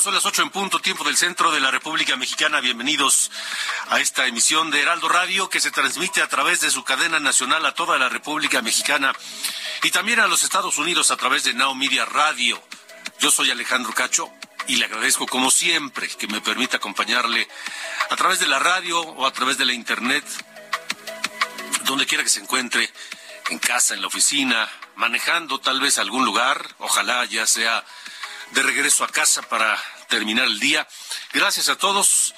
Son las ocho en punto, tiempo del centro de la República Mexicana. Bienvenidos a esta emisión de Heraldo Radio que se transmite a través de su cadena nacional a toda la República Mexicana y también a los Estados Unidos a través de Now Media Radio. Yo soy Alejandro Cacho y le agradezco como siempre que me permita acompañarle a través de la radio o a través de la internet, donde quiera que se encuentre, en casa, en la oficina, manejando tal vez algún lugar, ojalá ya sea de regreso a casa para terminar el día. Gracias a todos.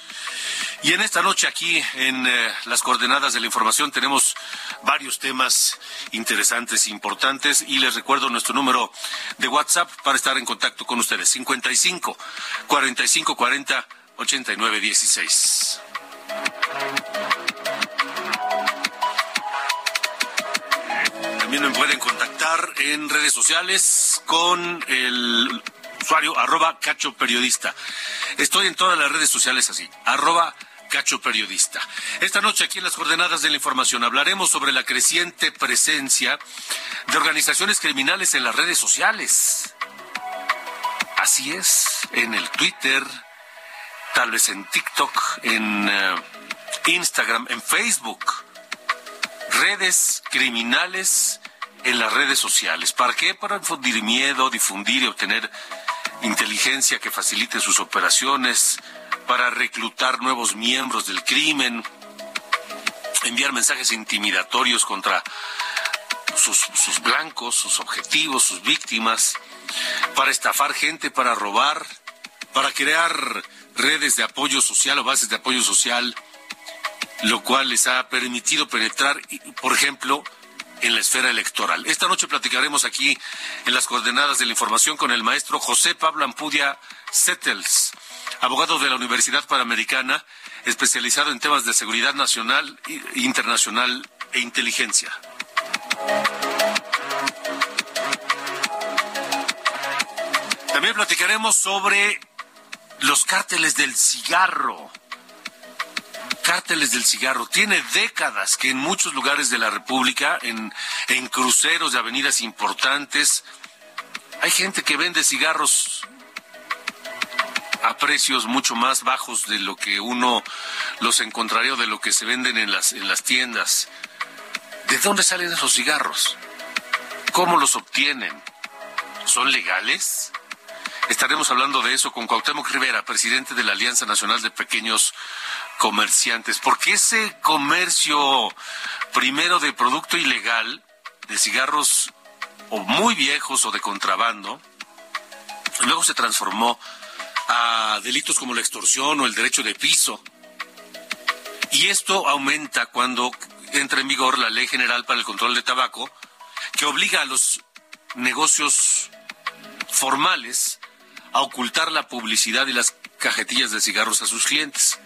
Y en esta noche aquí en eh, las coordenadas de la información tenemos varios temas interesantes, importantes y les recuerdo nuestro número de WhatsApp para estar en contacto con ustedes. 55 45 40 89 16. También me pueden contactar en redes sociales con el usuario arroba cacho periodista. Estoy en todas las redes sociales así, arroba cacho periodista. Esta noche aquí en las coordenadas de la información hablaremos sobre la creciente presencia de organizaciones criminales en las redes sociales. Así es, en el Twitter, tal vez en TikTok, en eh, Instagram, en Facebook. Redes criminales en las redes sociales. ¿Para qué? Para difundir miedo, difundir y obtener inteligencia que facilite sus operaciones, para reclutar nuevos miembros del crimen, enviar mensajes intimidatorios contra sus, sus blancos, sus objetivos, sus víctimas, para estafar gente, para robar, para crear redes de apoyo social o bases de apoyo social, lo cual les ha permitido penetrar, por ejemplo, en la esfera electoral. Esta noche platicaremos aquí en las coordenadas de la información con el maestro José Pablo Ampudia Settles, abogado de la Universidad Panamericana, especializado en temas de seguridad nacional, internacional e inteligencia. También platicaremos sobre los cárteles del cigarro cárteles del cigarro. Tiene décadas que en muchos lugares de la República, en, en cruceros de avenidas importantes, hay gente que vende cigarros a precios mucho más bajos de lo que uno los encontraría o de lo que se venden en las, en las tiendas. ¿De dónde salen esos cigarros? ¿Cómo los obtienen? ¿Son legales? Estaremos hablando de eso con Cuauhtémoc Rivera, presidente de la Alianza Nacional de Pequeños Comerciantes. Porque ese comercio, primero de producto ilegal, de cigarros o muy viejos o de contrabando, luego se transformó a delitos como la extorsión o el derecho de piso. Y esto aumenta cuando entra en vigor la Ley General para el Control de Tabaco, que obliga a los negocios formales a ocultar la publicidad y las cajetillas de cigarros a sus clientes.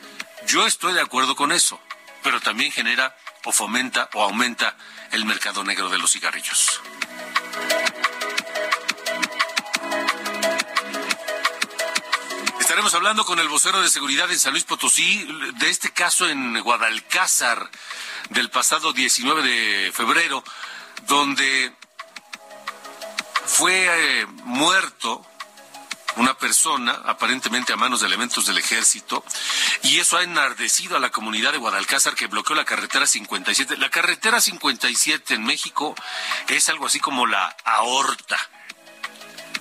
Yo estoy de acuerdo con eso, pero también genera o fomenta o aumenta el mercado negro de los cigarrillos. Estaremos hablando con el vocero de seguridad en San Luis Potosí de este caso en Guadalcázar del pasado 19 de febrero, donde fue eh, muerto una persona, aparentemente a manos de elementos del ejército, y eso ha enardecido a la comunidad de Guadalcázar que bloqueó la carretera 57. La carretera 57 en México es algo así como la aorta.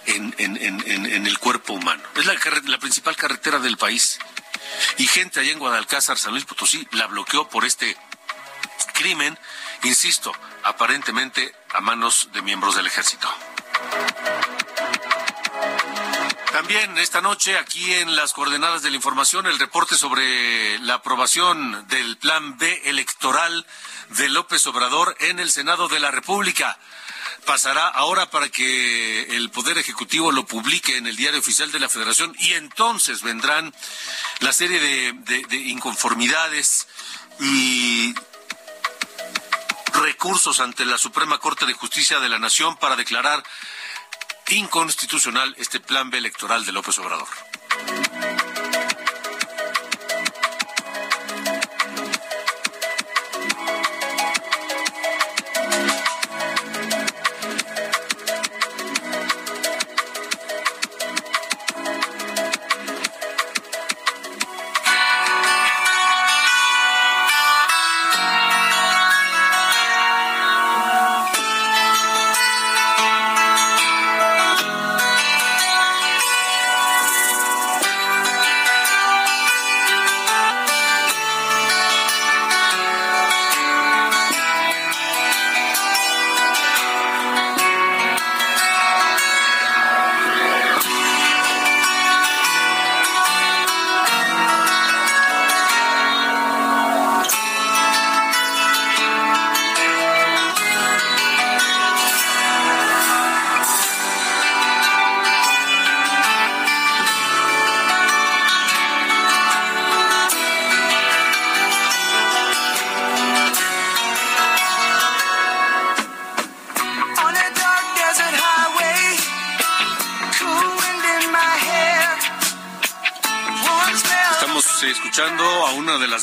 En, el cuerpo humano. Es la, la principal carretera del país. Y gente allá en Guadalcázar, San Luis Potosí, la bloqueó por este crimen, insisto, aparentemente a manos de miembros del ejército. También esta noche, aquí en las coordenadas de la información, el reporte sobre la aprobación del Plan B electoral de López Obrador en el Senado de la República. Pasará ahora para que el Poder Ejecutivo lo publique en el Diario Oficial de la Federación y entonces vendrán la serie de, de inconformidades y recursos ante la Suprema Corte de Justicia de la Nación para declarar inconstitucional este plan B electoral de López Obrador.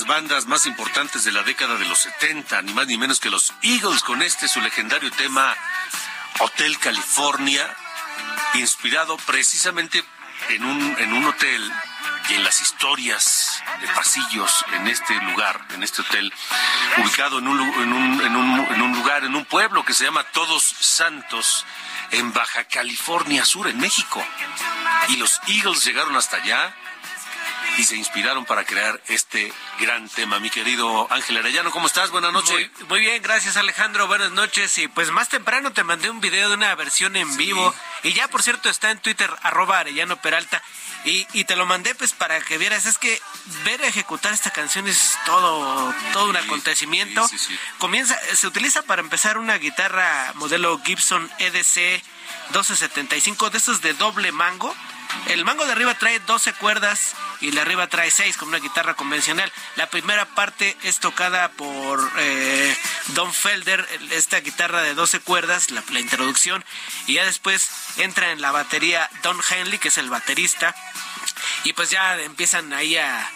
Bandas más importantes de la década de los 70, ni más ni menos que los Eagles, con este su legendario tema Hotel California, inspirado precisamente en un, en un hotel y en las historias de pasillos en este lugar, en este hotel, ubicado en un, en un, en un, en un lugar, en un pueblo que se llama Todos Santos, en Baja California Sur, en México. Y los Eagles llegaron hasta allá y se inspiraron para crear este gran tema. Mi querido Ángel Arellano, ¿cómo estás? Buenas noches. Muy, bien, gracias Alejandro, buenas noches. Y pues más temprano te mandé un video de una versión en vivo y ya por cierto está en Twitter arroba Arellano Peralta y, y te lo mandé pues para que vieras. Es que ver ejecutar esta canción es todo, todo un acontecimiento. Comienza, se utiliza para empezar una guitarra modelo Gibson EDC 1275 de estos de doble mango el mango de arriba trae 12 cuerdas y de arriba trae 6 como una guitarra convencional. La primera parte es tocada por eh, Don Felder, esta guitarra de 12 cuerdas, la, la introducción, y ya después entra en la batería Don Henley, que es el baterista, y pues ya empiezan ahí a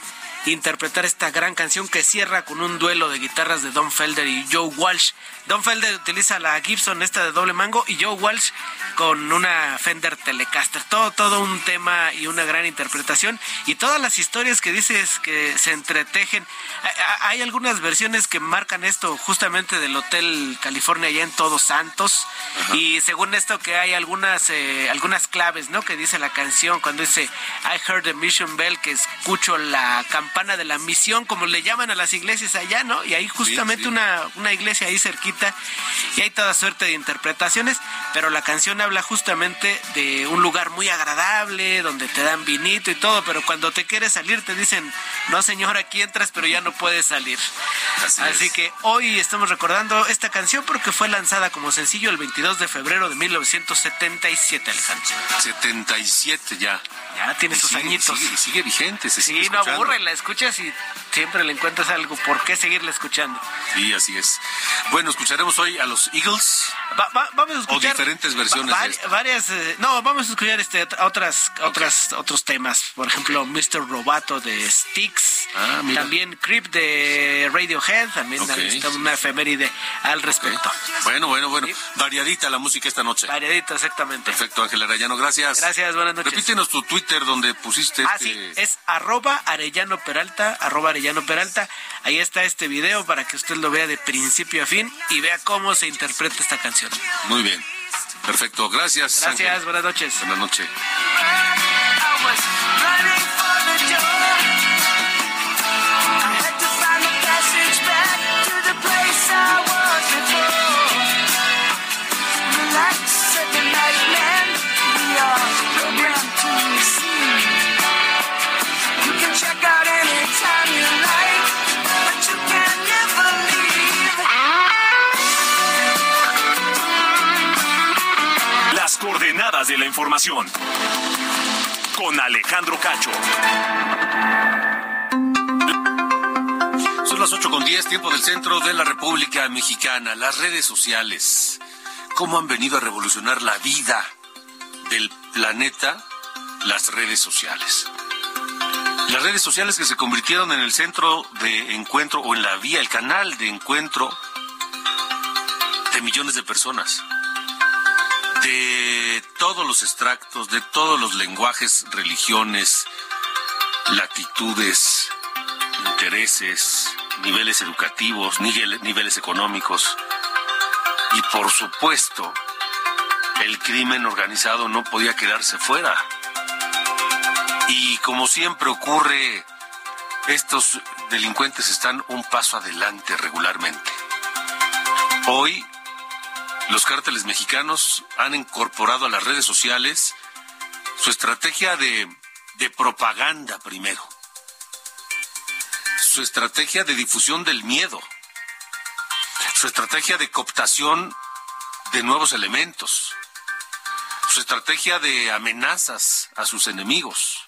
interpretar esta gran canción que cierra con un duelo de guitarras de Don Felder y Joe Walsh. Don Felder utiliza la Gibson esta de doble mango y Joe Walsh con una Fender Telecaster. Todo, todo un tema y una gran interpretación y todas las historias que dices que se entretejen. Hay algunas versiones que marcan esto justamente del Hotel California allá en Todos Santos y según esto que hay algunas eh, algunas claves, ¿no? Que dice la canción cuando dice I heard the mission bell que escucho la campana de la misión como le llaman a las iglesias allá, ¿no? Y hay justamente Una, una iglesia ahí cerquita y hay toda suerte de interpretaciones, pero la canción habla justamente de un lugar muy agradable, donde te dan vinito y todo, pero cuando te quieres salir te dicen, no señor, aquí entras, pero ya no puedes salir. Así, que hoy estamos recordando esta canción porque fue lanzada como sencillo el 22 de febrero de 1977, Alejandro. 77 ya. Ya tiene sus añitos. Sigue, sigue vigente, se Sí, no aburre, la escuchas y siempre le encuentras algo por qué seguirle escuchando. Sí, así es. Bueno, escucharemos hoy a los Eagles. vamos a escuchar o diferentes versiones. varias, eh, no, vamos a escuchar este otras, otras, otros temas. Por ejemplo, Mr. Robato de Styx. Ah, también Creep de Radiohead. También está una efeméride al respecto. Bueno, bueno, bueno. Variadita la música esta noche. Variadita, exactamente. Perfecto, Ángel Arellano, gracias. Gracias, buenas noches. Repítenos tu Twitter donde pusiste. Ah, sí, este es arroba Arellano Peralta, arroba Arellano Peralta. Ahí está este video para que usted lo vea de principio a fin y vea cómo se interpreta esta canción. Muy bien. Perfecto, gracias. Gracias, buenas noches. Buenas noches. De la información con Alejandro Cacho. Son las 8 con 10, tiempo del centro de la República Mexicana. Las redes sociales, ¿cómo han venido a revolucionar la vida del planeta? Las redes sociales. Las redes sociales que se convirtieron en el centro de encuentro o en la vía, el canal de encuentro de millones de personas, de todos los extractos, de todos los lenguajes, religiones, latitudes, intereses, niveles educativos, niveles económicos. Y por supuesto, el crimen organizado no podía quedarse fuera. Y como siempre ocurre, estos delincuentes están un paso adelante regularmente. Hoy, los cárteles mexicanos han incorporado a las redes sociales su estrategia de, de propaganda primero, su estrategia de difusión del miedo, su estrategia de cooptación de nuevos elementos, su estrategia de amenazas a sus enemigos.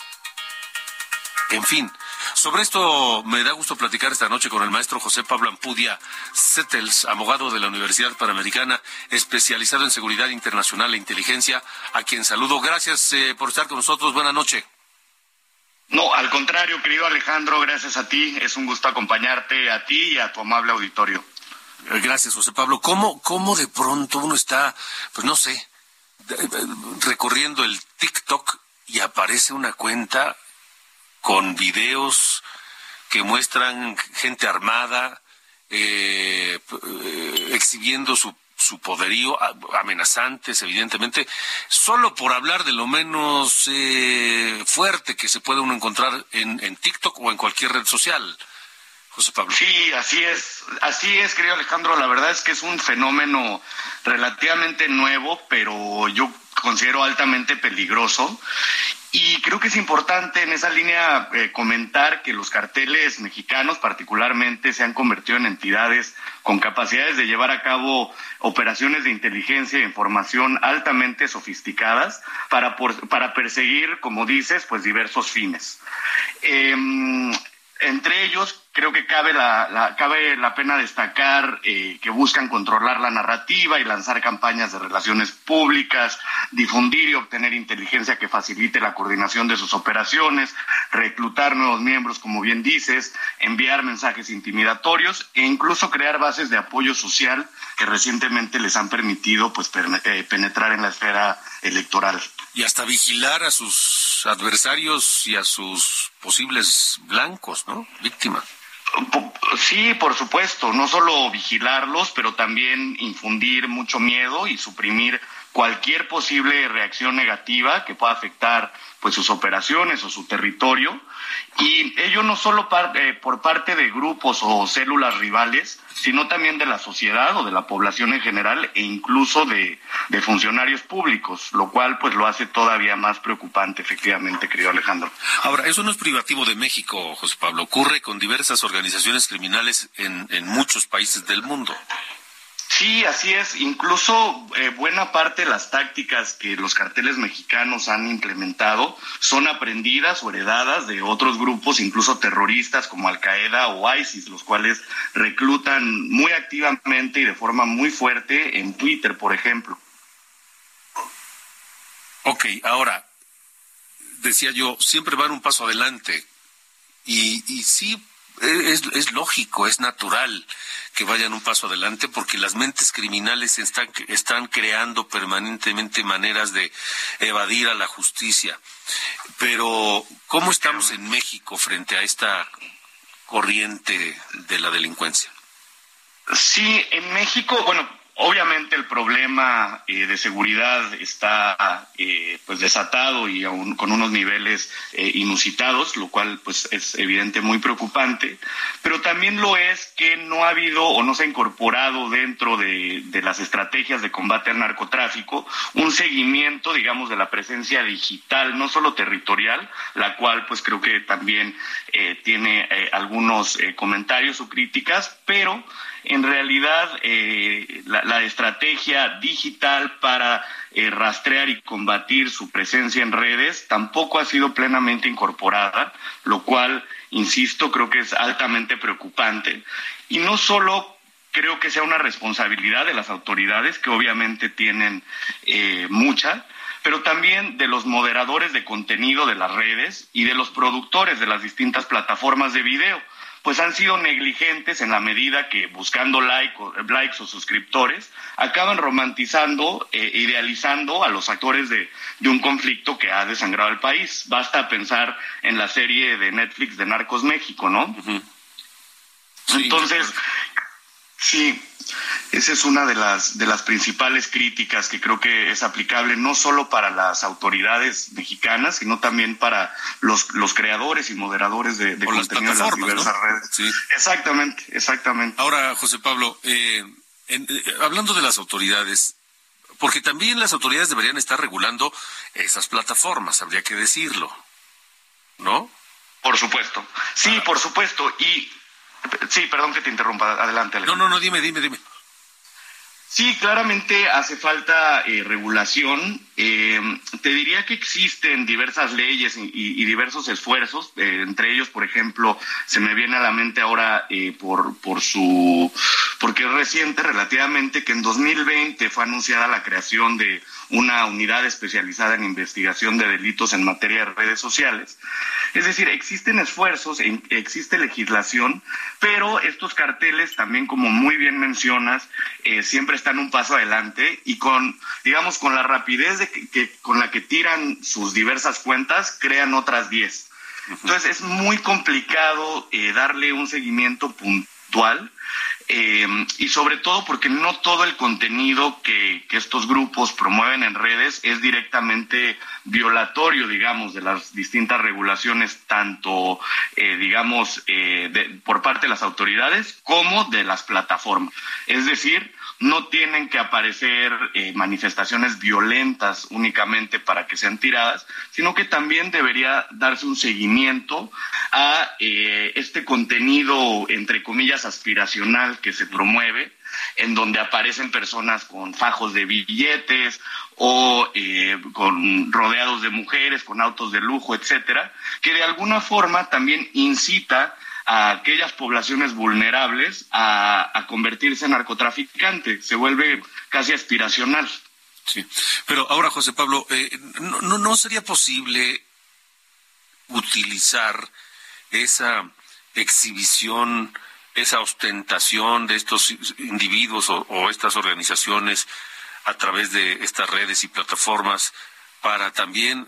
En fin, sobre esto me da gusto platicar esta noche con el maestro José Pablo Ampudia Settles, abogado de la Universidad Panamericana, especializado en seguridad internacional e inteligencia, a quien saludo. Gracias eh, por estar con nosotros. Buenas noches. No, al contrario, querido Alejandro, gracias a ti. Es un gusto acompañarte a ti y a tu amable auditorio. Eh, gracias, José Pablo. ¿Cómo, cómo de pronto uno está, pues no sé, recorriendo el TikTok y aparece una cuenta con videos que muestran gente armada eh, eh, exhibiendo su, su poderío, amenazantes, evidentemente, solo por hablar de lo menos eh, fuerte que se puede uno encontrar en, en TikTok o en cualquier red social. José Pablo. Sí, así es, así es, querido Alejandro. La verdad es que es un fenómeno relativamente nuevo, pero yo considero altamente peligroso y creo que es importante en esa línea eh, comentar que los carteles mexicanos particularmente se han convertido en entidades con capacidades de llevar a cabo operaciones de inteligencia e información altamente sofisticadas para, para perseguir, como dices, pues diversos fines. Em, entre ellos, creo que cabe la, cabe la pena destacar eh, que buscan controlar la narrativa y lanzar campañas de relaciones públicas, difundir y obtener inteligencia que facilite la coordinación de sus operaciones, reclutar nuevos miembros, como bien dices, enviar mensajes intimidatorios e incluso crear bases de apoyo social que recientemente les han permitido pues eh, penetrar en la esfera electoral. Y hasta vigilar a sus adversarios y a sus posibles blancos, ¿no? Víctimas. Sí, por supuesto, no solo vigilarlos, pero también infundir mucho miedo y suprimir cualquier posible reacción negativa que pueda afectar pues sus operaciones o su territorio y ello no solo eh, por parte de grupos o células rivales, sino también de la sociedad o de la población en general e incluso de, de, funcionarios públicos, lo cual pues lo hace todavía más preocupante, efectivamente, querido Alejandro. Ahora, eso no es privativo de México, José Pablo, ocurre con diversas organizaciones criminales en, en muchos países del mundo. Sí, así es. Incluso eh, buena parte de las tácticas que los carteles mexicanos han implementado son aprendidas o heredadas de otros grupos, incluso terroristas como Al Qaeda o ISIS, los cuales reclutan muy activamente y de forma muy fuerte en Twitter, por ejemplo. Ok, ahora, decía yo, siempre van un paso adelante. Y, y sí, es, es, lógico, es natural que vayan un paso adelante porque las mentes criminales están, están creando permanentemente maneras de evadir a la justicia. Pero, ¿cómo estamos en México frente a esta corriente de la delincuencia? Sí, en México, bueno, Obviamente el problema eh, de seguridad está eh, pues desatado y aún con unos niveles eh, inusitados, lo cual pues es evidente muy preocupante, pero también lo es que no ha habido o no se ha incorporado dentro de, de las estrategias de combate al narcotráfico un seguimiento, digamos, de la presencia digital, no solo territorial, la cual pues creo que también tiene algunos comentarios o críticas, pero en realidad eh, la, estrategia digital para eh, rastrear y combatir su presencia en redes tampoco ha sido plenamente incorporada, lo cual, insisto, creo que es altamente preocupante. Y no solo creo que sea una responsabilidad de las autoridades, que obviamente tienen eh, mucha, pero también de los moderadores de contenido de las redes y de los productores de las distintas plataformas de video pues han sido negligentes en la medida que buscando like o, likes o suscriptores acaban romantizando, e idealizando a los actores de, un conflicto que ha desangrado el país. Basta pensar en la serie de Netflix de Narcos México, ¿no? Entonces, sí, esa es una de las, de las principales críticas que creo que es aplicable no solo para las autoridades mexicanas, sino también para los, los creadores y moderadores de, de contenido en las diversas redes. Exactamente, exactamente. Ahora, José Pablo, eh, eh, hablando de las autoridades, porque también las autoridades deberían estar regulando esas plataformas, habría que decirlo, ¿no? Por supuesto, sí, ah. por supuesto. Y Sí, perdón que te interrumpa. Adelante. No, no, no, dime, dime, dime. Sí, claramente hace falta eh, regulación. Eh, te diría que existen diversas leyes y, diversos esfuerzos, eh, entre ellos, por ejemplo, se me viene a la mente ahora por, por su, porque es reciente relativamente que en 2020 fue anunciada la creación de una unidad especializada en investigación de delitos en materia de redes sociales. Es decir, existen esfuerzos, existe legislación, pero estos carteles también, como muy bien mencionas, eh, siempre están un paso adelante y con, digamos, con la rapidez de que, con la que tiran sus diversas cuentas, crean otras 10. Entonces es muy complicado eh, darle un seguimiento puntual eh, y sobre todo porque no todo el contenido que, estos grupos promueven en redes es directamente violatorio, digamos, de las distintas regulaciones, tanto, eh, digamos, eh, por parte de las autoridades como de las plataformas. Es decir, no tienen que aparecer eh, manifestaciones violentas únicamente para que sean tiradas, sino que también debería darse un seguimiento a eh, este contenido, entre comillas, aspiracional que se promueve, en donde aparecen personas con fajos de billetes o eh, con rodeados de mujeres, con autos de lujo, etcétera, que de alguna forma también incita a aquellas poblaciones vulnerables a, convertirse en narcotraficantes. Se vuelve casi aspiracional. Sí, pero ahora, José Pablo, eh, no, no, sería posible utilizar esa exhibición, esa ostentación de estos individuos o, estas organizaciones a través de estas redes y plataformas para también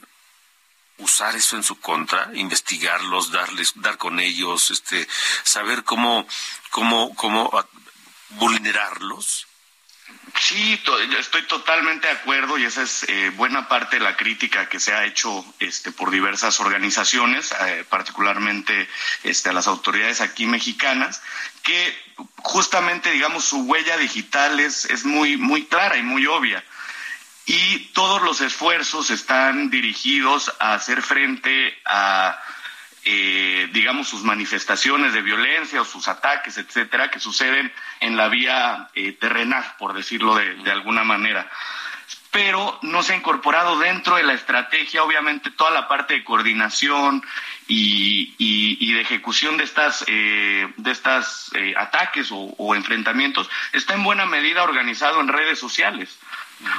usar eso en su contra, investigarlos, darles, dar con ellos, este, saber cómo, cómo, cómo vulnerarlos. Sí, estoy totalmente de acuerdo y esa es eh, buena parte de la crítica que se ha hecho este, por diversas organizaciones, eh, particularmente este, a las autoridades aquí mexicanas, que justamente, digamos, su huella digital es, es muy, muy clara y muy obvia y todos los esfuerzos están dirigidos a hacer frente a eh, digamos, sus manifestaciones de violencia o sus ataques, etcétera, que suceden en la vía eh, terrenal, por decirlo de, alguna manera. Pero no se ha incorporado dentro de la estrategia, obviamente, toda la parte de coordinación y, y, de ejecución de estas, eh, de estas eh, ataques o, enfrentamientos. Está en buena medida organizado en redes sociales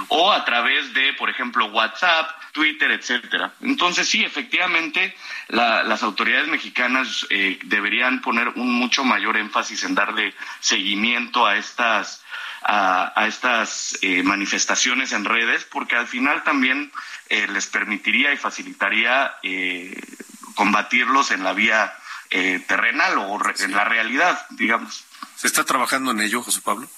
o a través de, por ejemplo, WhatsApp, Twitter, etcétera. Entonces, sí, efectivamente, las autoridades mexicanas eh, deberían poner un mucho mayor énfasis en darle seguimiento a estas a, estas eh, manifestaciones en redes, porque al final también eh, les permitiría y facilitaría eh, combatirlos en la vía terrenal o en la realidad, digamos. ¿Se está trabajando en ello, José Pablo?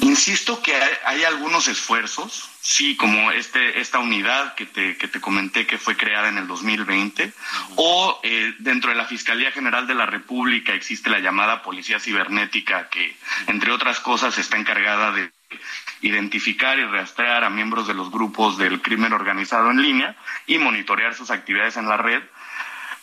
Insisto que hay, algunos esfuerzos, sí, como este, esta unidad que te, que te comenté que fue creada en el 2020, o eh, dentro de la Fiscalía General de la República existe la llamada Policía Cibernética que, entre otras cosas, está encargada de identificar y rastrear a miembros de los grupos del crimen organizado en línea y monitorear sus actividades en la red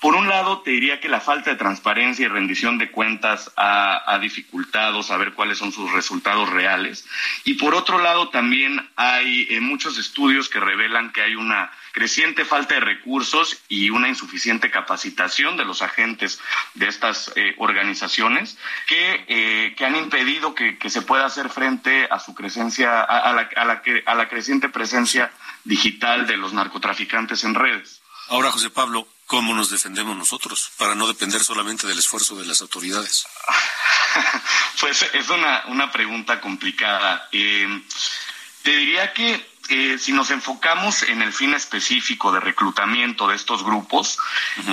por un lado, te diría que la falta de transparencia y rendición de cuentas ha, dificultado saber cuáles son sus resultados reales. Y por otro lado, también hay eh, muchos estudios que revelan que hay una creciente falta de recursos y una insuficiente capacitación de los agentes de estas eh, organizaciones que, eh, que, han impedido que, se pueda hacer frente a su crecencia, a, la, a, la, a la creciente presencia digital de los narcotraficantes en redes. Ahora, José Pablo, ¿Cómo nos defendemos nosotros para no depender solamente del esfuerzo de las autoridades? pues es una, una pregunta complicada. Eh, te diría que eh, si nos enfocamos en el fin específico de reclutamiento de estos grupos,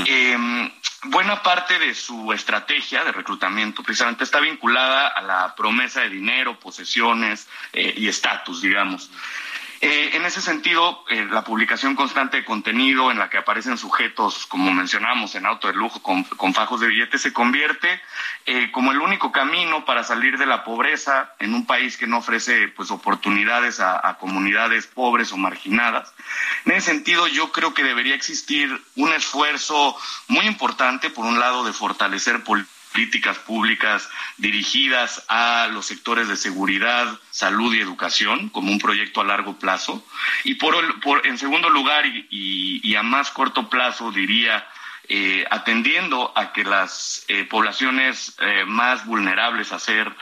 em, buena parte de su estrategia de reclutamiento precisamente está vinculada a la promesa de dinero, posesiones eh, y estatus, digamos. Eh, en ese sentido, eh, la publicación constante de contenido en la que aparecen sujetos, como mencionamos, en auto de lujo con, fajos de billetes, se convierte eh, como el único camino para salir de la pobreza en un país que no ofrece pues, oportunidades a, a comunidades pobres o marginadas. En ese sentido, yo creo que debería existir un esfuerzo muy importante, por un lado, de fortalecer políticas políticas públicas dirigidas a los sectores de seguridad, salud y educación como un proyecto a largo plazo. Y por, en segundo lugar, y, a más corto plazo, diría, eh, atendiendo a que las eh, poblaciones eh, más vulnerables a ser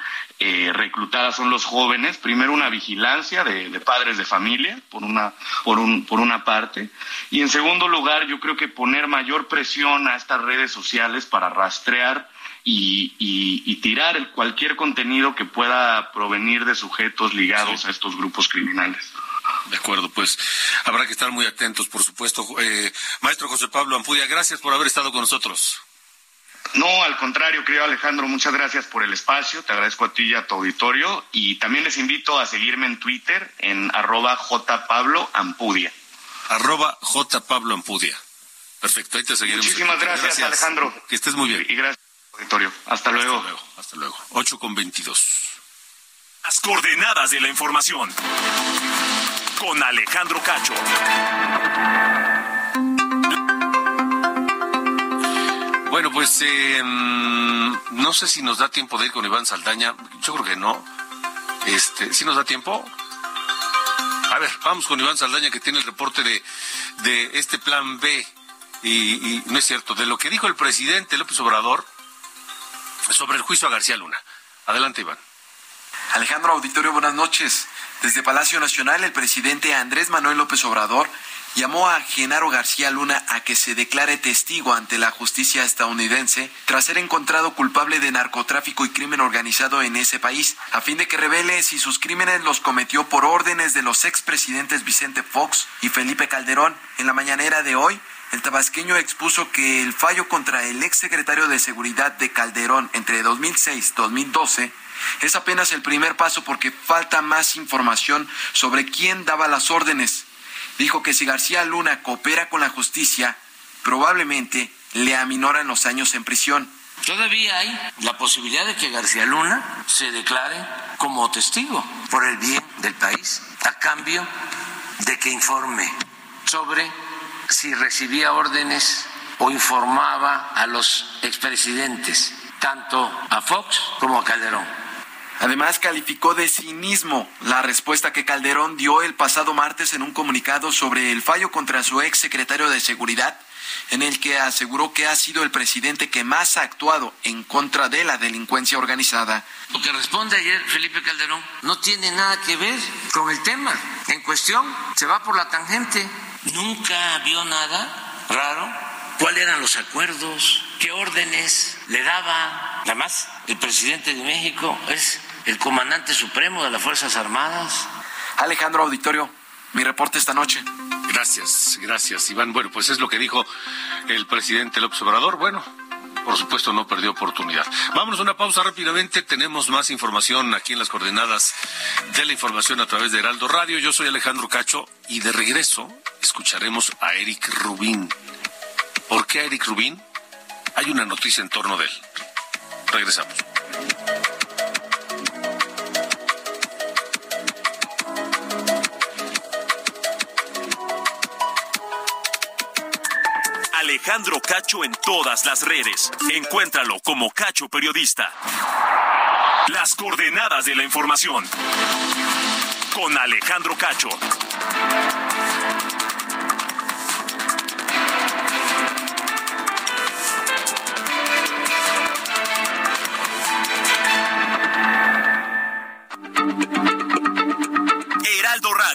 reclutadas son los jóvenes, primero una vigilancia de, de, padres de familia, por una, por, un, por una parte, y en segundo lugar yo creo que poner mayor presión a estas redes sociales para rastrear y, tirar cualquier contenido que pueda provenir de sujetos ligados a estos grupos criminales. De acuerdo, pues habrá que estar muy atentos, por supuesto. Eh, maestro José Pablo Ampudia, gracias por haber estado con nosotros. No, al contrario, querido Alejandro, muchas gracias por el espacio, te agradezco a ti y a tu auditorio y también les invito a seguirme en Twitter en arroba jpabloampudia. Arroba jpabloampudia. Perfecto, ahí te seguiremos. Muchísimas gracias, Alejandro. Que estés muy bien. Y gracias. Hasta luego. Hasta luego. Hasta luego. 8 con 22. Las coordenadas de la información. Con Alejandro Cacho. Bueno, pues eh, no sé si nos da tiempo de ir con Iván Saldaña. Yo creo que no. Este, ¿Sí nos da tiempo? A ver, vamos con Iván Saldaña que tiene el reporte de, de este plan B. y no es cierto, de lo que dijo el presidente López Obrador sobre el juicio a García Luna. Adelante, Iván. Alejandro Auditorio, buenas noches. Desde Palacio Nacional, el presidente Andrés Manuel López Obrador llamó a Genaro García Luna a que se declare testigo ante la justicia estadounidense tras ser encontrado culpable de narcotráfico y crimen organizado en ese país, a fin de que revele si sus crímenes los cometió por órdenes de los expresidentes Vicente Fox y Felipe Calderón. En la mañanera de hoy, el tabasqueño expuso que el fallo contra el exsecretario de Seguridad de Calderón entre 2006 y 2012 es apenas el primer paso porque falta más información sobre quién daba las órdenes. Dijo que si García Luna coopera con la justicia, probablemente le aminoran los años en prisión. Todavía hay la posibilidad de que García Luna se declare como testigo por el bien del país, a cambio de que informe sobre si recibía órdenes o informaba a los expresidentes, tanto a Fox como a Calderón. Además, calificó de cinismo la respuesta que Calderón dio el pasado martes en un comunicado sobre el fallo contra su ex secretario de Seguridad, en el que aseguró que ha sido el presidente que más ha actuado en contra de la delincuencia organizada. Lo que responde ayer Felipe Calderón no tiene nada que ver con el tema en cuestión, se va por la tangente. Nunca vio nada raro. ¿Cuáles eran los acuerdos? ¿Qué órdenes le daba? Además, el presidente de México es el comandante supremo de las Fuerzas Armadas. Alejandro Auditorio, mi reporte esta noche. Gracias, gracias, Iván. Bueno, pues es lo que dijo el presidente López Obrador. Bueno, por supuesto no perdió oportunidad. Vámonos a una pausa rápidamente. Tenemos más información aquí en las coordenadas de la información a través de Heraldo Radio. Yo soy Alejandro Cacho y de regreso escucharemos a Eric Rubín. ¿Por qué a Eric Rubín? Hay una noticia en torno de él. Regresamos. Alejandro Cacho en todas las redes. Encuéntralo como Cacho Periodista. Las coordenadas de la información. Con Alejandro Cacho.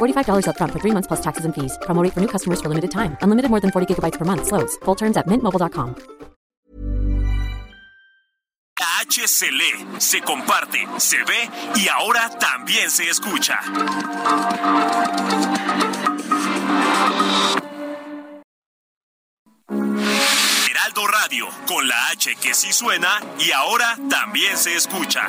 $45 upfront for three months plus taxes and fees. Promo rate for new customers for limited time. Unlimited more than 40 gigabytes per month. Slows. Full terms at mintmobile.com. H se lee, se comparte, se ve y ahora también se escucha. Heraldo Radio, con la H que sí suena y ahora también se escucha.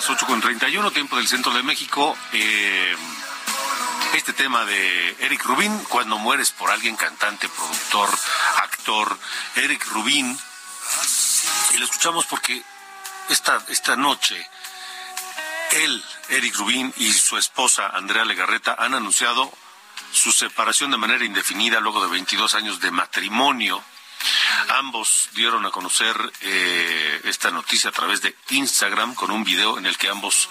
Las 8.31, tiempo del centro de México. eh, este tema de Eric Rubín, cuando mueres por alguien, cantante, productor, actor, Eric Rubín. Y lo escuchamos porque esta, esta noche él, Eric Rubín y su esposa Andrea Legarreta han anunciado su separación de manera indefinida luego de 22 años de matrimonio. Ambos dieron a conocer eh, esta noticia a través de Instagram con un video en el que ambos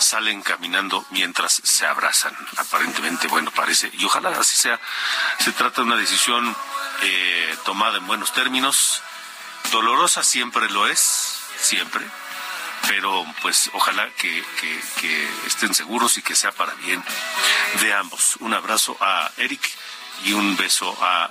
salen caminando mientras se abrazan. Aparentemente, bueno, parece, y ojalá así sea. Se trata de una decisión eh, tomada en buenos términos. Dolorosa siempre lo es, siempre. Pero pues ojalá que, que- que estén seguros y que sea para bien de ambos. Un abrazo a Eric y un beso a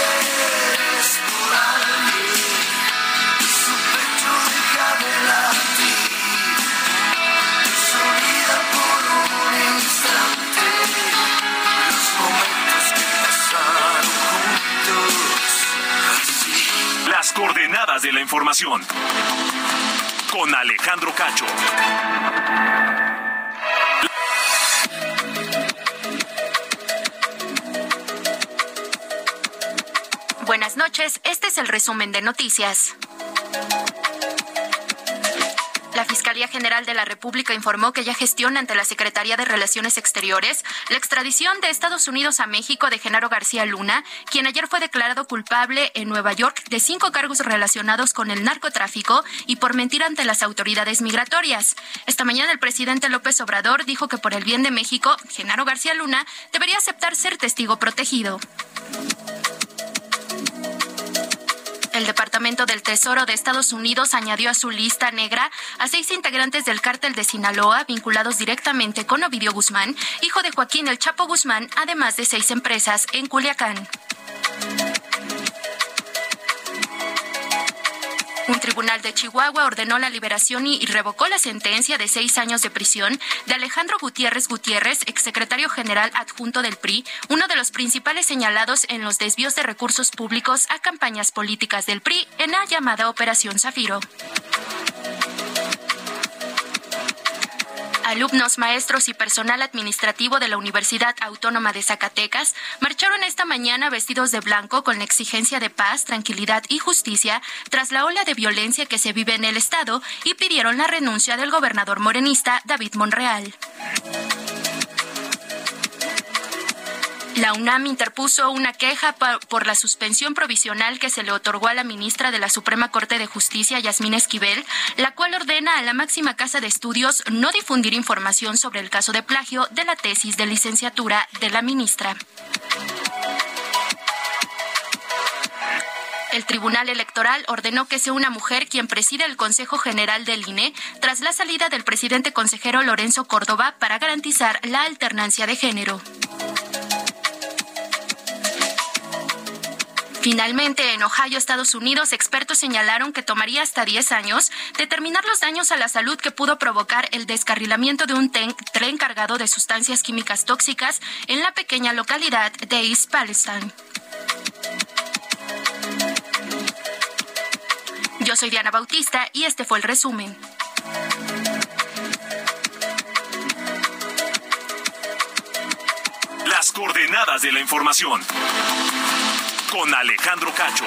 información. Con Alejandro Cacho. Buenas noches, este es el resumen de noticias. Fiscalía General de la República informó que ya gestiona ante la Secretaría de Relaciones Exteriores la extradición de Estados Unidos a México de Genaro García Luna, quien ayer fue declarado culpable en Nueva York de cinco cargos relacionados con el narcotráfico y por mentir ante las autoridades migratorias. Esta mañana el presidente López Obrador dijo que por el bien de México, Genaro García Luna debería aceptar ser testigo protegido. El Departamento del Tesoro de Estados Unidos añadió a su lista negra a seis integrantes del cártel de Sinaloa vinculados directamente con Ovidio Guzmán, hijo de Joaquín El Chapo Guzmán, además de seis empresas en Culiacán. Un tribunal de Chihuahua ordenó la liberación y revocó la sentencia de seis años de prisión de Alejandro Gutiérrez Gutiérrez, exsecretario general adjunto del PRI, uno de los principales señalados en los desvíos de recursos públicos a campañas políticas del PRI en la llamada Operación Zafiro. Alumnos, maestros y personal administrativo de la Universidad Autónoma de Zacatecas marcharon esta mañana vestidos de blanco con la exigencia de paz, tranquilidad y justicia tras la ola de violencia que se vive en el estado y pidieron la renuncia del gobernador morenista David Monreal. La UNAM interpuso una queja por la suspensión provisional que se le otorgó a la ministra de la Suprema Corte de Justicia, Yasmín Esquivel, la cual ordena a la máxima casa de estudios no difundir información sobre el caso de plagio de la tesis de licenciatura de la ministra. El Tribunal Electoral ordenó que sea una mujer quien preside el Consejo General del INE tras la salida del presidente consejero Lorenzo Córdoba para garantizar la alternancia de género. Finalmente, en Ohio, Estados Unidos, expertos señalaron que tomaría hasta 10 años determinar los daños a la salud que pudo provocar el descarrilamiento de un tren cargado de sustancias químicas tóxicas en la pequeña localidad de East Palestine. Yo soy Diana Bautista y este fue el resumen. Las coordenadas de la información con Alejandro Cacho.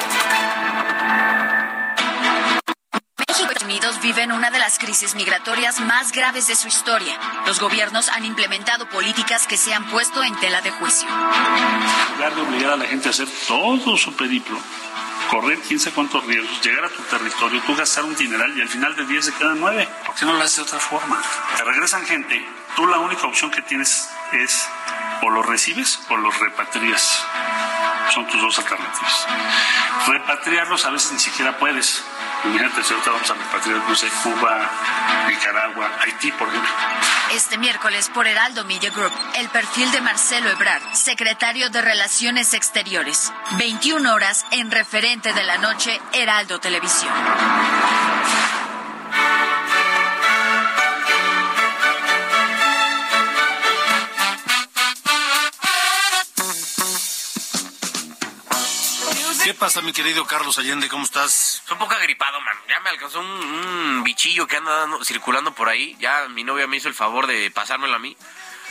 México y Estados Unidos viven una de las crisis migratorias más graves de su historia. Los gobiernos han implementado políticas que se han puesto en tela de juicio. En lugar de obligar a la gente a hacer todo su periplo, correr quién sabe cuántos riesgos, llegar a tu territorio, tú gastar un dineral y al final de 10 se quedan 9. ¿Por qué no lo haces de otra forma? Te regresan gente, tú la única opción que tienes es o los recibes o los repatrias. Son tus dos alternativas. Repatriarlos a veces ni siquiera puedes. Imagínate si ahorita vamos a repatriar, no sé, Cuba, Nicaragua, Haití, por ejemplo. Este miércoles por Heraldo Media Group, el perfil de Marcelo Ebrard, secretario de Relaciones Exteriores. 21 horas en referente de la noche, Heraldo Televisión. Pasa, mi querido Carlos Allende? ¿Cómo estás? Soy un poco agripado, man. Ya me alcanzó un, un bichillo que anda dando- circulando por ahí. Ya mi novia me hizo el favor de pasármelo a mí.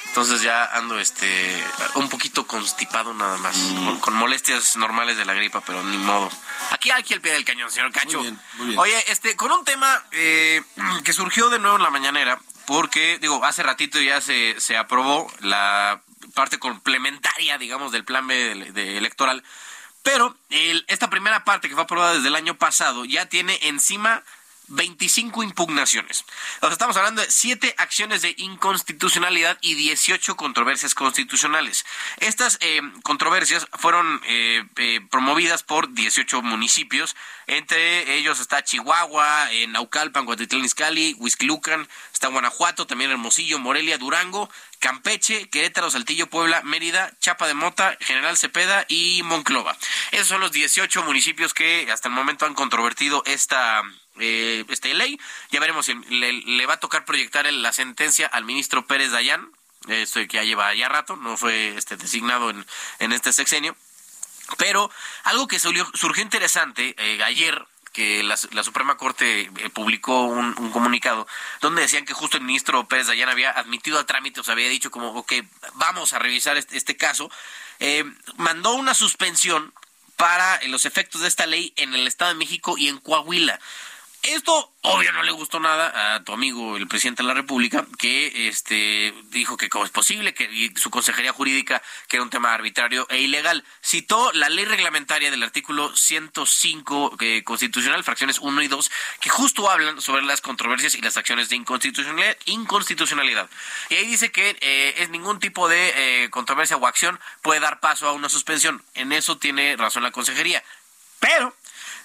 Entonces ya ando este un poquito constipado nada más, Mm. con, con molestias normales de la gripa, pero ni modo. Aquí aquí al pie del cañón, señor Cacho. Muy bien, muy bien. Oye, este con un tema eh, que surgió de nuevo en la mañanera, porque digo, hace ratito ya se, se aprobó la parte complementaria, digamos, del plan B de- de electoral. Pero el- esta primera parte que fue aprobada desde el año pasado ya tiene encima 25 impugnaciones. O estamos hablando de 7 acciones de inconstitucionalidad y 18 controversias constitucionales. Estas eh, controversias fueron eh, eh, promovidas por 18 municipios. Entre ellos está Chihuahua, eh, Naucalpan, Guatitlán Izcalli, Huixquilucan, está Guanajuato, también Hermosillo, Morelia, Durango, Campeche, Querétaro, Saltillo, Puebla, Mérida, Chapa de Mota, General Cepeda y Monclova. Esos son los 18 municipios que hasta el momento han controvertido esta, eh, esta ley. Ya veremos si le, le va a tocar proyectar la sentencia al ministro Pérez Dayán, esto que ya lleva ya rato, no fue este designado en, este sexenio. Pero algo que surgió, interesante eh, ayer que la, Suprema Corte eh, publicó un, comunicado donde decían que justo el ministro Pérez Dayan había admitido al trámite, o sea, había dicho como, ok, vamos a revisar este, este caso, eh, mandó una suspensión para los efectos de esta ley en el Estado de México y en Coahuila. Esto, obvio, no le gustó nada a tu amigo, el presidente de la República, que este dijo que cómo es posible, que su consejería jurídica, que era un tema arbitrario e ilegal. Citó la ley reglamentaria del artículo 105 eh, constitucional, fracciones 1 y 2, que justo hablan sobre las controversias y las acciones de inconstitucionalidad. inconstitucionalidad. Y ahí dice que eh, es ningún tipo de eh, controversia o acción puede dar paso a una suspensión. En eso tiene razón la consejería. Pero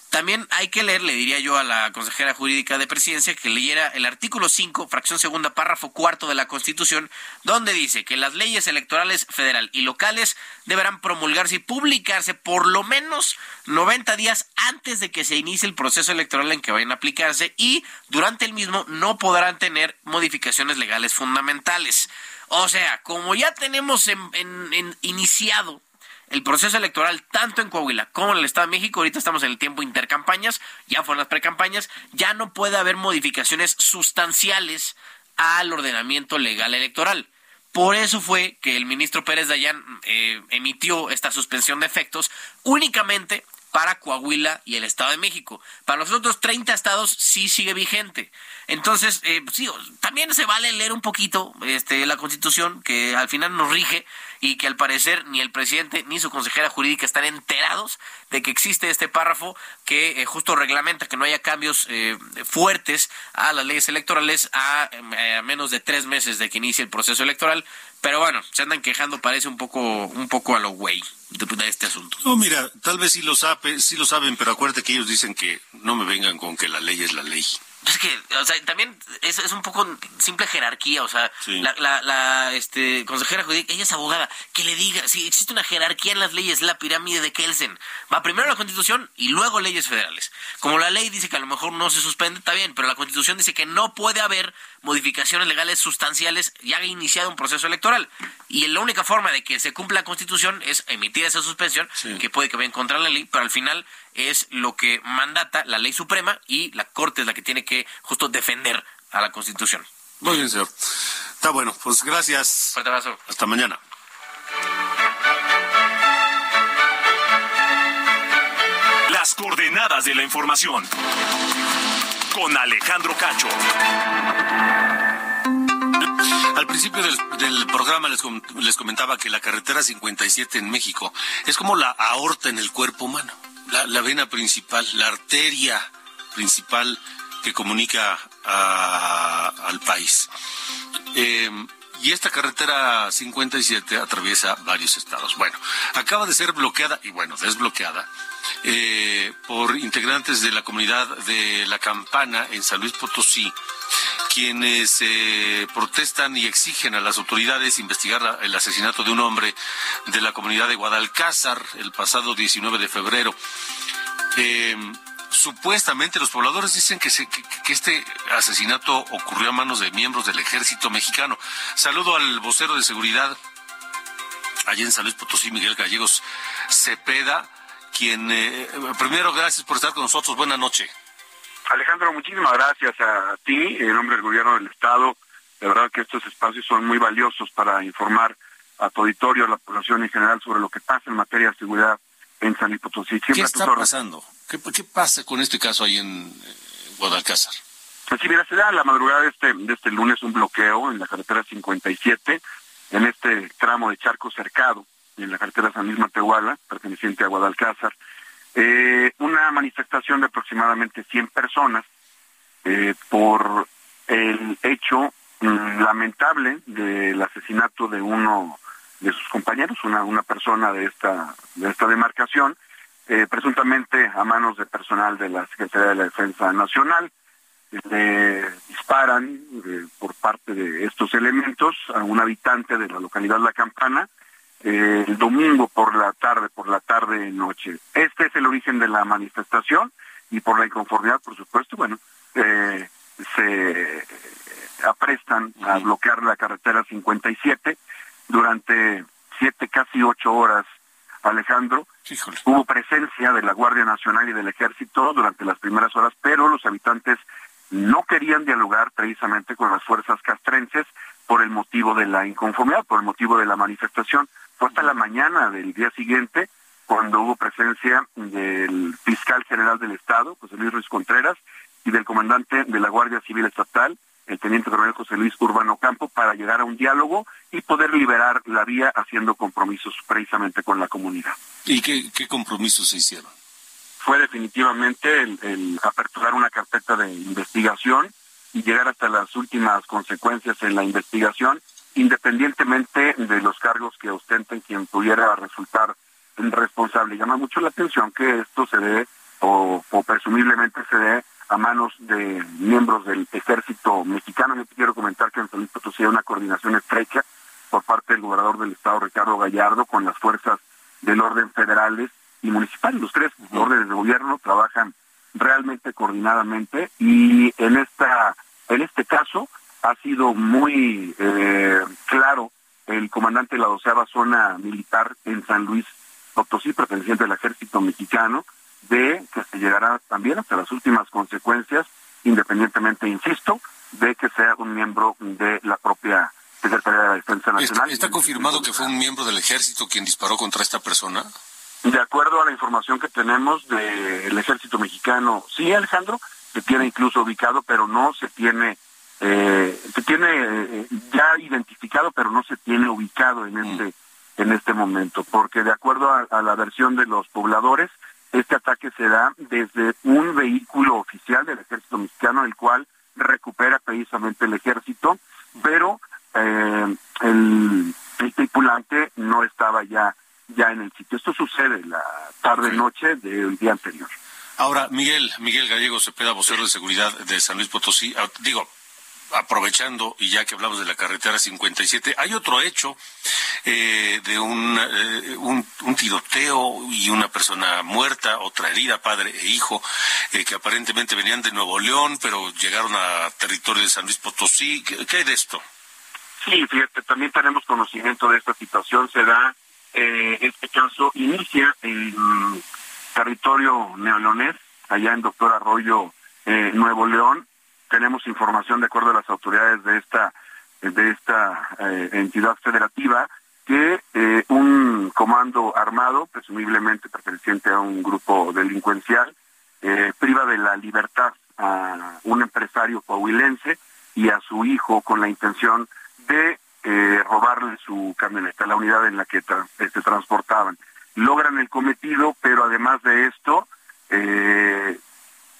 también hay que leer, le diría yo a la consejera jurídica de presidencia, que leyera el artículo 5, fracción segunda, párrafo cuarto de la Constitución, donde dice que las leyes electorales federal y locales deberán promulgarse y publicarse por lo menos 90 días antes de que se inicie el proceso electoral en que vayan a aplicarse y durante el mismo no podrán tener modificaciones legales fundamentales. O sea, como ya tenemos en, iniciado el proceso electoral tanto en Coahuila como en el Estado de México, ahorita estamos en el tiempo intercampañas, ya fueron las precampañas, ya no puede haber modificaciones sustanciales al ordenamiento legal electoral. Por eso fue que el ministro Pérez Dayán eh, emitió esta suspensión de efectos únicamente para Coahuila y el Estado de México. Para los otros 30 estados sí sigue vigente. Entonces, eh, sí, también se vale leer un poquito este, la Constitución, que al final nos rige y que al parecer ni el presidente ni su consejera jurídica están enterados de que existe este párrafo que eh, justo reglamenta que no haya cambios eh, fuertes a las leyes electorales a, a, menos de tres meses de que inicie el proceso electoral. Pero bueno, se andan quejando, parece un poco, un poco a lo güey de, este asunto. No, mira, tal vez sí lo, sabe, sí lo saben, pero acuérdate que ellos dicen que no me vengan con que la ley es la ley. Es que, o sea, también es, es un poco simple jerarquía, o sea, la, la, la, este, consejera jurídica, ella es abogada, que le diga, si existe una jerarquía en las leyes, la pirámide de Kelsen, va primero la constitución y luego leyes federales. Como la ley dice que a lo mejor no se suspende, está bien, pero la constitución dice que no puede haber modificaciones legales sustanciales ya iniciado un proceso electoral. Y la única forma de que se cumpla la constitución es emitir esa suspensión, que puede que vaya en contra de la ley, pero al final es lo que mandata la ley suprema y la Corte es la que tiene que justo defender a la Constitución. Muy bien, señor. Está bueno, pues gracias. Fuerte abrazo. Hasta mañana. Las coordenadas de la información. Con Alejandro Cacho. Al principio del, programa les, comentaba que la carretera 57 en México es como la aorta en el cuerpo humano la, vena principal, la arteria principal que comunica al país. Em, y esta carretera 57 atraviesa varios estados. Bueno, acaba de ser bloqueada, y bueno, desbloqueada, eh, por integrantes de la comunidad de La Campana en San Luis Potosí, quienes eh, protestan y exigen a las autoridades investigar el asesinato de un hombre de la comunidad de Guadalcázar el pasado 19 de febrero. Eh, supuestamente los pobladores dicen que, que, este asesinato ocurrió a manos de miembros del ejército mexicano. Saludo al vocero de seguridad allí en San Luis Potosí, Miguel Gallegos Cepeda, quien, eh, primero, gracias por estar con nosotros. Buenas noches. Alejandro, muchísimas gracias a ti, en nombre del gobierno del Estado. De verdad que estos espacios son muy valiosos para informar a tu auditorio, a la población en general, sobre lo que pasa en materia de seguridad en San Luis Potosí. ¿Qué está pasando? ¿Qué, pasa con este caso ahí en eh, Guadalcázar? Pues sí, mira, se da la madrugada de este, de este lunes un bloqueo en la carretera 57, en este tramo de Charco Cercado, en la carretera San Luis Matehuala, perteneciente a Guadalcázar. Eh, una manifestación de aproximadamente 100 personas eh, por el hecho mm, lamentable del asesinato de uno de sus compañeros, una, una persona de esta, de esta demarcación, eh, presuntamente a manos de personal de la Secretaría de la Defensa Nacional. Le disparan por parte de estos elementos a un habitante de la localidad La Campana, el domingo por la tarde, por la tarde noche. Este es el origen de la manifestación y por la inconformidad, por supuesto, bueno, eh, se aprestan a bloquear la carretera 57 durante siete, casi ocho horas, Alejandro, Hubo presencia de la Guardia Nacional y del Ejército durante las primeras horas, pero los habitantes no querían dialogar precisamente con las fuerzas castrenses por el motivo de la inconformidad, por el motivo de la manifestación. Fue hasta la mañana del día siguiente cuando hubo presencia del fiscal general del Estado, José Luis Ruiz Contreras, y del comandante de la Guardia Civil Estatal, el teniente coronel José Luis Urbano Campo, para llegar a un diálogo y poder liberar la vía haciendo compromisos precisamente con la comunidad. ¿Y qué, compromisos se hicieron? Fue definitivamente el aperturar una carpeta de investigación y llegar hasta las últimas consecuencias en la investigación, independientemente de los cargos que ostenten quien pudiera resultar responsable. Llama mucho la atención que esto se dé o, presumiblemente se dé a manos de miembros del ejército mexicano. Yo quiero comentar que en San Luis Potosí hay una coordinación estrecha por parte del gobernador del estado, Ricardo Gallardo, con las fuerzas del orden federales y municipales. Los tres órdenes de gobierno trabajan realmente coordinadamente y en esta en este caso ha sido muy eh, claro el comandante de la doceava zona militar en San Luis Potosí, perteneciente al ejército mexicano, de que se llegará también hasta las últimas consecuencias, independientemente, insisto, de que sea un miembro de la propia Secretaría de la Defensa Nacional. ¿Está, confirmado que fue un miembro del ejército quien disparó contra esta persona? De acuerdo a la información que tenemos del ejército mexicano, sí, Alejandro, se tiene incluso ubicado, pero no se tiene, eh, se tiene eh, ya identificado, pero no se tiene ubicado en este, mm. en este momento, porque de acuerdo a, la versión de los pobladores, este ataque se da desde un vehículo oficial del ejército mexicano, el cual recupera precisamente el ejército, pero eh, el, el tripulante no estaba ya ya en el sitio. Esto sucede la tarde-noche del día anterior. Ahora, Miguel, Miguel Gallego Cepeda, vocero de seguridad de San Luis Potosí, ah, digo, aprovechando y ya que hablamos de la carretera 57, hay otro hecho eh, de un, eh, un, tiroteo y una persona muerta, otra herida, padre e hijo, eh, que aparentemente venían de Nuevo León, pero llegaron a territorio de San Luis Potosí. ¿Qué, qué hay de esto? Sí, fíjate, también tenemos conocimiento de esta situación. Se da eh, este caso inicia en territorio neolonés, allá en Doctor Arroyo, eh, Nuevo León. Tenemos información de acuerdo a las autoridades de esta de esta eh, entidad federativa que eh, un comando armado, presumiblemente perteneciente a un grupo delincuencial, priva de la libertad a un empresario coahuilense y a su hijo con la intención de eh, robarle su camioneta, la unidad en la que se este, transportaban. Logran el cometido, pero además de esto, eh,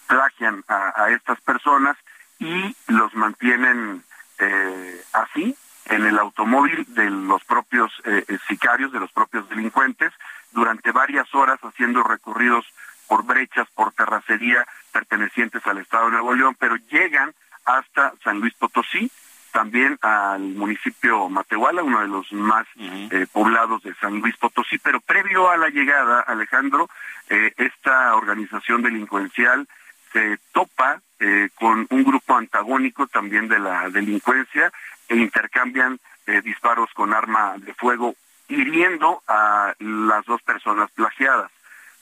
plagian a, estas personas y los mantienen eh, así en el automóvil de los propios eh, sicarios, de los propios delincuentes, durante varias horas haciendo recorridos por brechas, por terracería pertenecientes al Estado de Nuevo León, pero llegan hasta San Luis Potosí, también al municipio Matehuala, uno de los más eh, poblados de San Luis Potosí, pero previo a la llegada, Alejandro, eh, esta organización delincuencial se topa eh, con un grupo antagónico también de la delincuencia e intercambian disparos con arma de fuego, hiriendo a las dos personas plagiadas.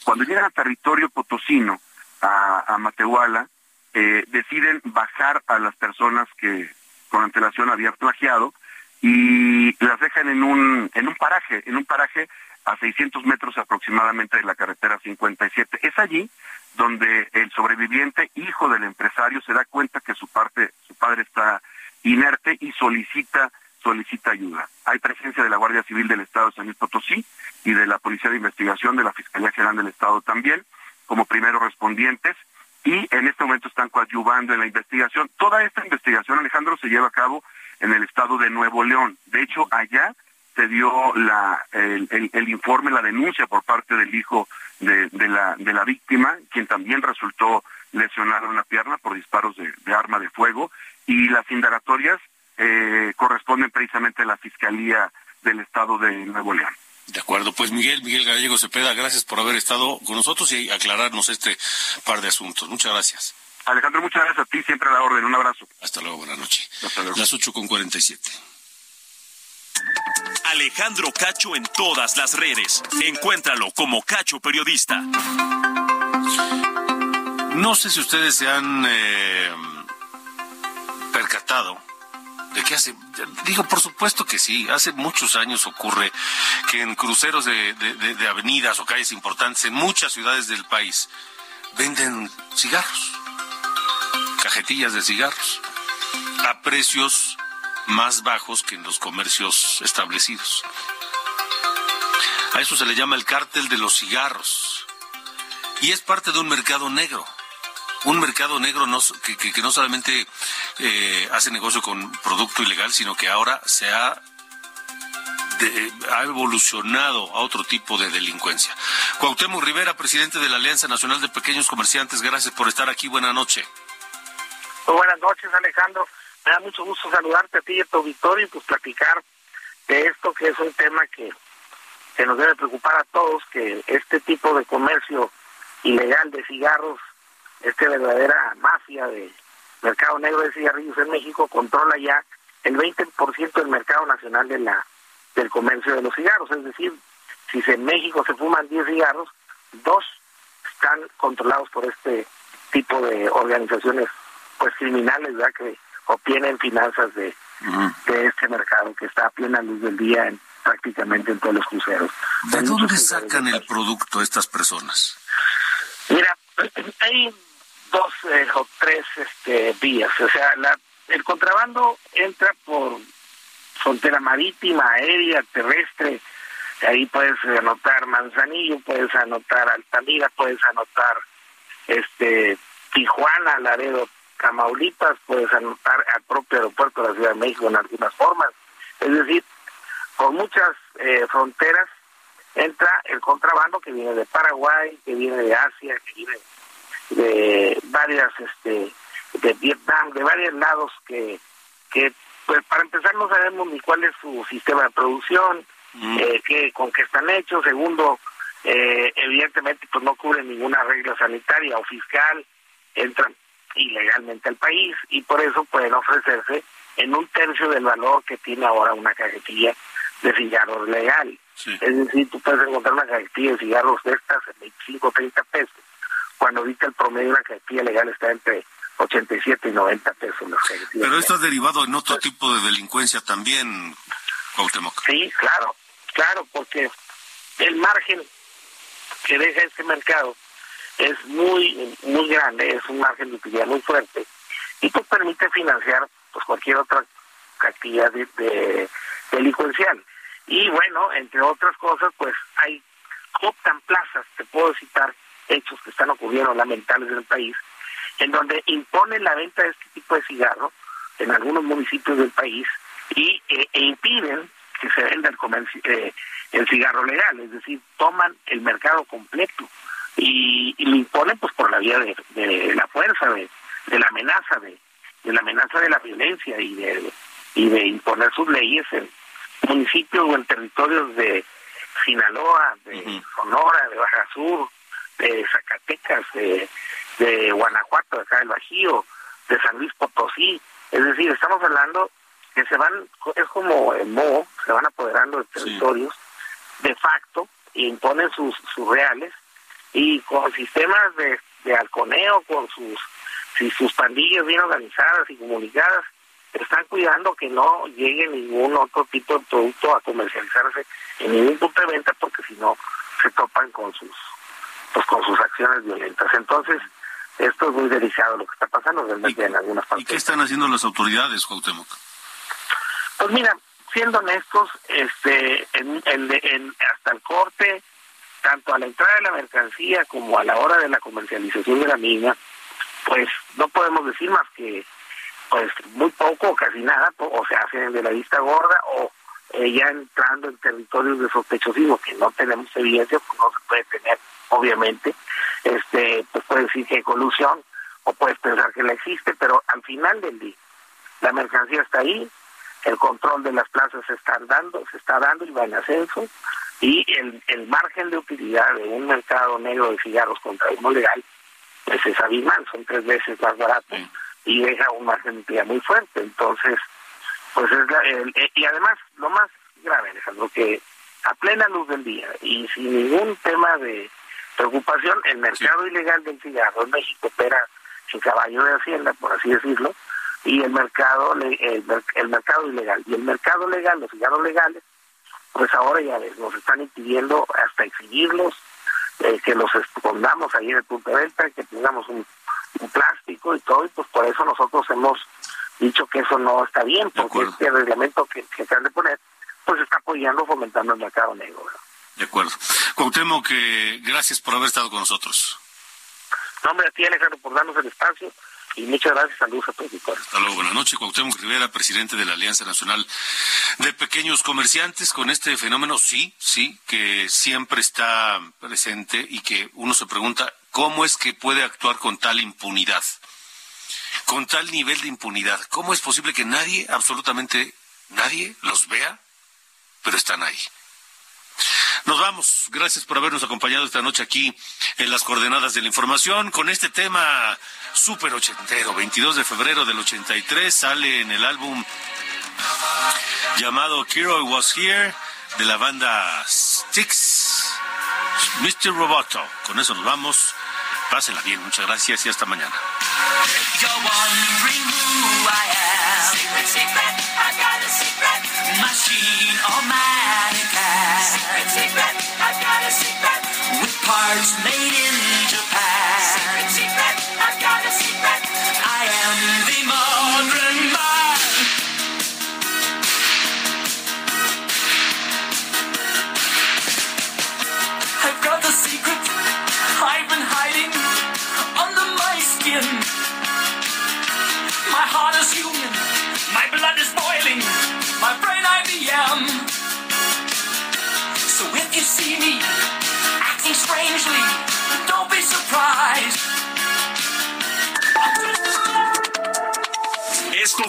Cuando llegan a territorio potosino, a, a Matehuala, deciden bajar a las personas que con antelación había plagiado y las dejan en un, en un paraje, en un paraje a 600 metros aproximadamente de la carretera 57. Es allí donde el sobreviviente, hijo del empresario, se da cuenta que su parte, su padre está inerte y solicita solicita ayuda. Hay presencia de la Guardia Civil del Estado de San Luis Potosí y de la Policía de Investigación de la Fiscalía General del Estado también, como primeros respondientes y en este momento están coadyuvando en la investigación. Toda esta investigación, Alejandro, se lleva a cabo en el estado de Nuevo León. De hecho, allá se dio la, el, informe, la denuncia por parte del hijo de, la, de la víctima, quien también resultó lesionado en la pierna por disparos de, arma de fuego, y las indagatorias eh, corresponden precisamente a la Fiscalía del Estado de Nuevo León. De acuerdo, pues Miguel, Miguel Gallego Cepeda, gracias por haber estado con nosotros y aclararnos este par de asuntos. Muchas gracias. Alejandro, muchas gracias a ti, siempre a la orden. Un abrazo. Hasta luego, buenas noches. Hasta luego. Las ocho con cuarenta y siete. Alejandro Cacho en todas las redes. Encuéntralo como Cacho Periodista. No sé si ustedes se han eh, percatado de que hace, digo, por supuesto que sí, hace muchos años ocurre que en cruceros de, de avenidas o calles importantes en muchas ciudades del país venden cigarros, cajetillas de cigarros, a precios más bajos que en los comercios establecidos. A eso se le llama el cártel de los cigarros. Y es parte de un mercado negro un mercado negro que, no solamente eh, hace negocio con producto ilegal, sino que ahora se ha, ha evolucionado a otro tipo de delincuencia. Cuauhtémoc Rivera, presidente de la Alianza Nacional de Pequeños Comerciantes, gracias por estar aquí. Buenas noches. buenas noches, Alejandro. Me da mucho gusto saludarte a ti y a tu auditorio y pues platicar de esto que es un tema que, que nos debe preocupar a todos, que este tipo de comercio ilegal de cigarros esta verdadera mafia de mercado negro de cigarrillos en México controla ya el 20% del mercado nacional de la del comercio de los cigarros, es decir, si en México se fuman 10 cigarros, dos están controlados por este tipo de organizaciones pues criminales, ¿verdad? que obtienen finanzas de, de este mercado que está a plena luz del día en, prácticamente en todos los cruceros. ¿De dónde sacan el producto estas personas? Mira, hay dos eh, o tres este, vías. O sea, la, el contrabando entra por frontera marítima, aérea, terrestre. Ahí puedes anotar Manzanillo, puedes anotar Altamira, puedes anotar este Tijuana, Laredo, Tamaulipas, puedes anotar al propio aeropuerto de la Ciudad de México en algunas formas. Es decir, con muchas eh, fronteras entra el contrabando que viene de Paraguay, que viene de Asia, que viene de varias, este, de Vietnam, de varios lados que, que pues para empezar no sabemos ni cuál es su sistema de producción, mm. eh, qué, con qué están hechos, segundo, eh, evidentemente pues no cubren ninguna regla sanitaria o fiscal, entran ilegalmente al país y por eso pueden ofrecerse en un tercio del valor que tiene ahora una cajetilla de cigarros legal. Es decir, tú puedes encontrar una cajetilla de cigarros de estas en 25 o 30 pesos cuando ahorita el promedio de una cajetilla legal está entre 87 y 90 pesos. Pero esto es derivado en otro tipo de delincuencia también, Cuauhtémoc. Sí, claro, claro, porque el margen que deja este mercado es muy muy grande, es un margen de utilidad muy fuerte y pues permite financiar pues cualquier otra actividad de, delincuencial. Y bueno, entre otras cosas, pues hay optan plazas, te puedo citar, hechos que están ocurriendo lamentables en el país, en donde imponen la venta de este tipo de cigarro en algunos municipios del país y eh, e impiden que se venda el comercio, eh, el cigarro legal, es decir, toman el mercado completo y, lo imponen pues por la vía de, la fuerza, de, la amenaza, de, la amenaza de la violencia y de y de imponer sus leyes en municipios o en territorios de Sinaloa, de Sonora, de Baja Sur, de Zacatecas, de, de Guanajuato, de acá del Bajío, de San Luis Potosí. Es decir, estamos hablando que se van, es como el moho, se van apoderando de territorios de facto e imponen sus, sus reales y con sistemas de, de halconeo, con sus, si sus pandillas bien organizadas y comunicadas, están cuidando que no llegue ningún otro tipo de producto a comercializarse en ningún punto de venta porque si no se topan con sus pues con sus acciones violentas. Entonces, esto es muy delicado lo que está pasando realmente en algunas partes. ¿Y qué están haciendo las autoridades, Cuauhtémoc? Pues mira, siendo honestos, este, en, en, hasta el corte, tanto a la entrada de la mercancía como a la hora de la comercialización de la misma, pues no podemos decir más que pues muy poco o casi nada, o se hacen de la vista gorda o ya entrando en territorios de sospechosismo que no tenemos evidencia, pues no se puede tener obviamente, este, pues puedes decir que hay colusión o puedes pensar que la existe, pero al final del día, la mercancía está ahí, el control de las plazas se está dando, se está dando y va en ascenso, y el, el margen de utilidad de un mercado negro de cigarros contra uno legal, pues es abismal, son tres veces más barato y deja un margen de utilidad muy fuerte. Entonces, pues es la, el, y además, lo más grave, Alejandro, que a plena luz del día y sin ningún tema de preocupación, el mercado ilegal del cigarro en México opera sin caballo de hacienda, por así decirlo, y el mercado el, el mercado ilegal. Y el mercado legal, los cigarros legales, pues ahora ya nos están impidiendo hasta exhibirlos, eh, que los escondamos ahí en el punto de venta, que tengamos un, plástico y todo, y pues por eso nosotros hemos dicho que eso no está bien, porque este reglamento que, que se han de poner, pues está apoyando, fomentando el mercado negro. De acuerdo. Cuauhtémoc, que gracias por haber estado con nosotros. No, hombre, a ti, Alejandro, por darnos el espacio y muchas gracias, saludos a todos. Hasta luego, buenas noches. Cuauhtémoc Rivera, presidente de la Alianza Nacional de Pequeños Comerciantes, con este fenómeno, sí, sí, que siempre está presente y que uno se pregunta, ¿cómo es que puede actuar con tal impunidad? Con tal nivel de impunidad, ¿cómo es posible que nadie, absolutamente nadie, los vea, pero están ahí? Nos vamos. Gracias por habernos acompañado esta noche aquí en las coordenadas de la información con este tema súper ochentero. 22 de febrero del 83 sale en el álbum llamado Kiro Was Here de la banda Styx, Mr. Roboto. Con eso nos vamos. Pásenla bien, muchas gracias y hasta mañana.